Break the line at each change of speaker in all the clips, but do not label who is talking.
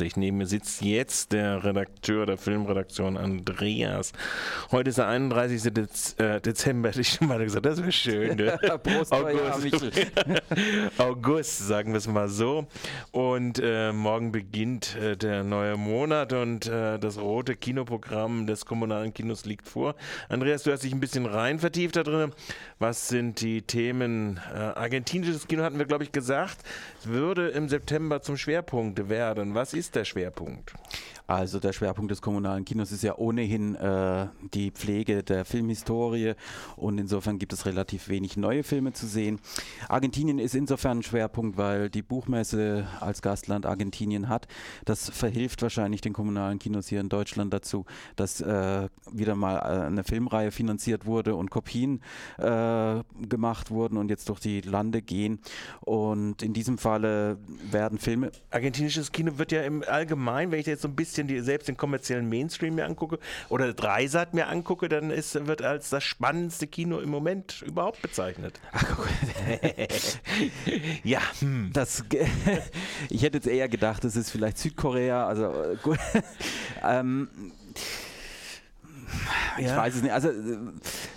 Uhr. Neben mir sitzt jetzt der Redakteur der Filmredaktion Andreas. Heute ist der 31. Dez äh, Dezember, hätte ich schon mal gesagt, das wäre schön. Ne? Prost, August. August, sagen wir es mal so. Und äh, morgen beginnt äh, der neue Monat und äh, das rote Kinoprogramm des kommunalen Kinos liegt vor. Andreas, du hast dich ein bisschen rein vertieft da drin. Was sind die Themen? Äh, argentinisches Kino hatten wir, glaube ich, gesagt, würde im September zum Schwerpunkt werden. Was ist der Schwerpunkt?
Also der Schwerpunkt des kommunalen Kinos ist ja ohnehin äh, die Pflege der Filmhistorie und insofern gibt es relativ wenig neue Filme zu sehen. Argentinien ist insofern ein Schwerpunkt, weil die Buchmesse als Gastland Argentinien hat. Das verhilft wahrscheinlich den kommunalen Kinos hier in Deutschland dazu, dass äh, wieder mal äh, eine Filmreihe finanziert wurde und Kopien äh, gemacht wurden und jetzt durch die Lande gehen. Und in diesem Falle werden Filme.
Argentinisches Kino wird ja im Allgemeinen, wenn ich jetzt so ein bisschen bisschen die, selbst den kommerziellen Mainstream mir angucke oder Dreisat mir angucke, dann ist, wird als das spannendste Kino im Moment überhaupt bezeichnet. Ach,
ja, hm. das, ich hätte jetzt eher gedacht, das ist vielleicht Südkorea, also äh, gut. ähm, ich ja. weiß es nicht. Also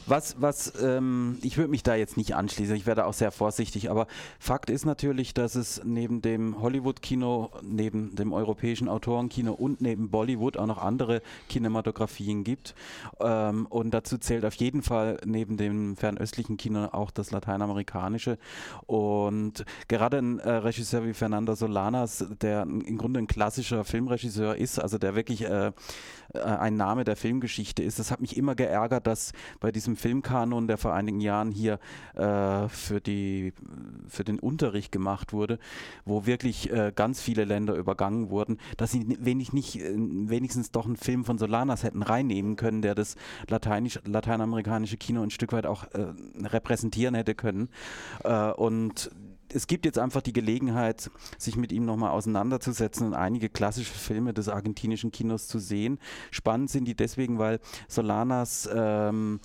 was, was, ähm, ich würde mich da jetzt nicht anschließen. Ich werde auch sehr vorsichtig. Aber Fakt ist natürlich, dass es neben dem Hollywood-Kino, neben dem europäischen Autorenkino und neben Bollywood auch noch andere Kinematografien gibt. Ähm, und dazu zählt auf jeden Fall neben dem fernöstlichen Kino auch das lateinamerikanische. Und gerade ein äh, Regisseur wie Fernando Solanas, der im Grunde ein klassischer Filmregisseur ist, also der wirklich äh, äh, ein Name der Filmgeschichte ist. Das hat mich immer geärgert, dass bei diesem Filmkanon, der vor einigen Jahren hier äh, für, die, für den Unterricht gemacht wurde, wo wirklich äh, ganz viele Länder übergangen wurden, dass sie wenig nicht, äh, wenigstens doch einen Film von Solanas hätten reinnehmen können, der das lateinisch, lateinamerikanische Kino ein Stück weit auch äh, repräsentieren hätte können. Äh, und es gibt jetzt einfach die Gelegenheit, sich mit ihm nochmal auseinanderzusetzen und einige klassische Filme des argentinischen Kinos zu sehen. Spannend sind die deswegen, weil Solanas ähm,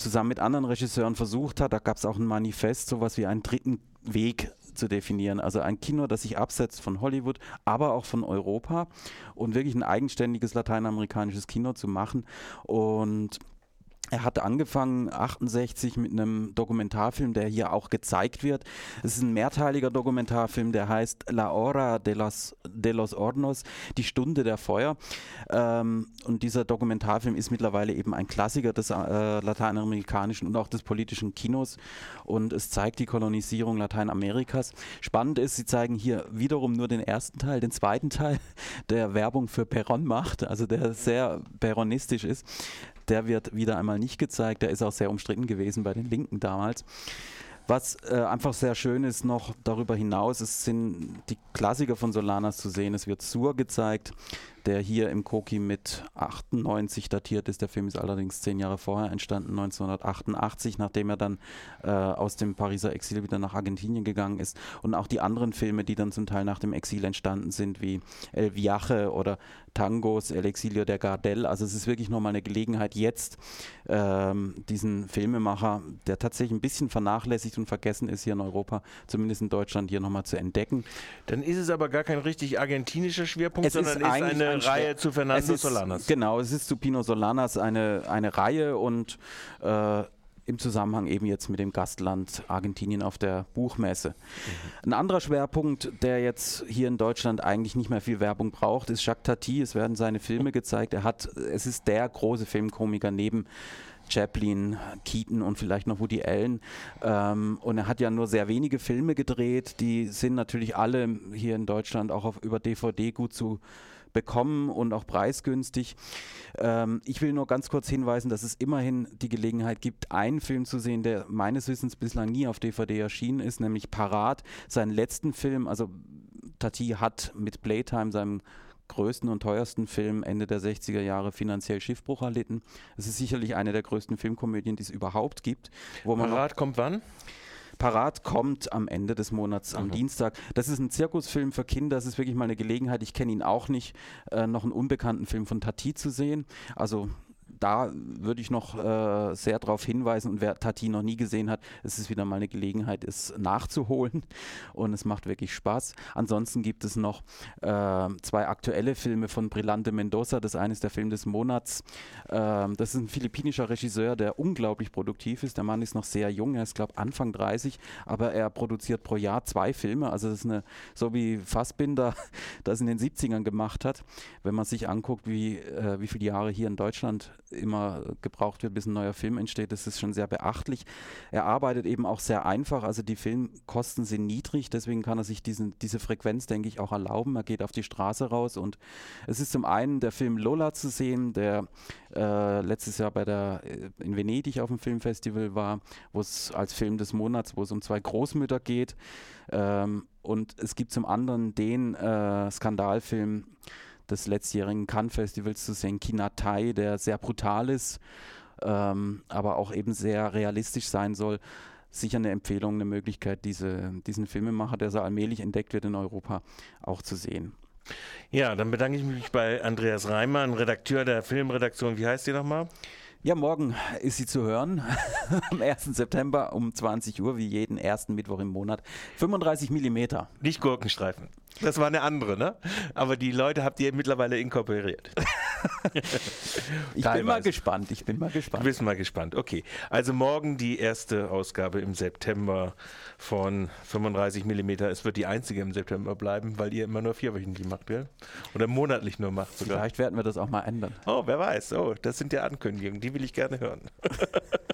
zusammen mit anderen Regisseuren versucht hat, da gab es auch ein Manifest, sowas wie einen dritten Weg zu definieren. Also ein Kino, das sich absetzt von Hollywood, aber auch von Europa und wirklich ein eigenständiges lateinamerikanisches Kino zu machen. Und er hat angefangen 68 mit einem Dokumentarfilm, der hier auch gezeigt wird. Es ist ein mehrteiliger Dokumentarfilm, der heißt La Hora de los, de los Hornos, die Stunde der Feuer. Ähm, und dieser Dokumentarfilm ist mittlerweile eben ein Klassiker des äh, lateinamerikanischen und auch des politischen Kinos. Und es zeigt die Kolonisierung Lateinamerikas. Spannend ist, sie zeigen hier wiederum nur den ersten Teil, den zweiten Teil, der Werbung für Peron macht, also der sehr peronistisch ist der wird wieder einmal nicht gezeigt. Der ist auch sehr umstritten gewesen bei den Linken damals. Was äh, einfach sehr schön ist noch darüber hinaus, es sind die Klassiker von Solanas zu sehen. Es wird Sur gezeigt, der hier im Koki mit 98 datiert ist. Der Film ist allerdings zehn Jahre vorher entstanden, 1988, nachdem er dann äh, aus dem Pariser Exil wieder nach Argentinien gegangen ist. Und auch die anderen Filme, die dann zum Teil nach dem Exil entstanden sind, wie El Viaje oder Tangos, El Exilio der Gardel. Also es ist wirklich nochmal eine Gelegenheit, jetzt ähm, diesen Filmemacher, der tatsächlich ein bisschen vernachlässigt und vergessen ist hier in Europa, zumindest in Deutschland, hier nochmal zu entdecken.
Dann ist es aber gar kein richtig argentinischer Schwerpunkt, es sondern ist, ist eine eine Reihe zu Fernando ist, Solanas.
Genau, es ist zu Pino Solanas eine, eine Reihe und äh, im Zusammenhang eben jetzt mit dem Gastland Argentinien auf der Buchmesse. Mhm. Ein anderer Schwerpunkt, der jetzt hier in Deutschland eigentlich nicht mehr viel Werbung braucht, ist Jacques Tati. Es werden seine Filme gezeigt. Er hat, es ist der große Filmkomiker neben Chaplin, Keaton und vielleicht noch Woody Allen. Ähm, und er hat ja nur sehr wenige Filme gedreht. Die sind natürlich alle hier in Deutschland auch auf, über DVD gut zu bekommen und auch preisgünstig. Ähm, ich will nur ganz kurz hinweisen, dass es immerhin die Gelegenheit gibt, einen Film zu sehen, der meines Wissens bislang nie auf DVD erschienen ist, nämlich Parat, seinen letzten Film. Also Tati hat mit Playtime, seinem größten und teuersten Film Ende der 60er Jahre finanziell Schiffbruch erlitten. Es ist sicherlich eine der größten Filmkomödien, die es überhaupt gibt.
Wo Parat kommt wann?
Parat kommt am Ende des Monats, am mhm. Dienstag. Das ist ein Zirkusfilm für Kinder. Das ist wirklich mal eine Gelegenheit. Ich kenne ihn auch nicht, äh, noch einen unbekannten Film von Tati zu sehen. Also da würde ich noch äh, sehr darauf hinweisen und wer Tati noch nie gesehen hat, es ist wieder mal eine Gelegenheit, es nachzuholen und es macht wirklich Spaß. Ansonsten gibt es noch äh, zwei aktuelle Filme von Brillante Mendoza. Das eine ist der Film des Monats. Ähm, das ist ein philippinischer Regisseur, der unglaublich produktiv ist. Der Mann ist noch sehr jung, er ist glaube Anfang 30, aber er produziert pro Jahr zwei Filme. Also das ist eine, so wie Fassbinder das in den 70ern gemacht hat. Wenn man sich anguckt, wie, äh, wie viele Jahre hier in Deutschland immer gebraucht wird, bis ein neuer Film entsteht, das ist schon sehr beachtlich. Er arbeitet eben auch sehr einfach, also die Filmkosten sind niedrig, deswegen kann er sich diesen, diese Frequenz, denke ich, auch erlauben. Er geht auf die Straße raus und es ist zum einen der Film Lola zu sehen, der äh, letztes Jahr bei der äh, in Venedig auf dem Filmfestival war, wo es als Film des Monats, wo es um zwei Großmütter geht. Ähm, und es gibt zum anderen den äh, Skandalfilm des letztjährigen Cannes-Festivals zu sehen, Kinatai, der sehr brutal ist, ähm, aber auch eben sehr realistisch sein soll. Sicher eine Empfehlung, eine Möglichkeit, diese, diesen Filmemacher, der so allmählich entdeckt wird in Europa, auch zu sehen.
Ja, dann bedanke ich mich bei Andreas Reimann, Redakteur der Filmredaktion. Wie heißt die nochmal?
Ja, morgen ist sie zu hören. Am 1. September um 20 Uhr, wie jeden ersten Mittwoch im Monat. 35 Millimeter.
Nicht Gurkenstreifen. Das war eine andere, ne? Aber die Leute habt ihr mittlerweile inkorporiert.
ich bin mal gespannt. Ich bin mal gespannt.
Du bist mal gespannt. Okay. Also morgen die erste Ausgabe im September von 35 mm. Es wird die einzige im September bleiben, weil ihr immer nur vierwöchentlich macht, gell? Oder monatlich nur macht
sogar. Vielleicht werden wir das auch mal ändern.
Oh, wer weiß. Oh, das sind ja Ankündigungen. Die will ich gerne hören.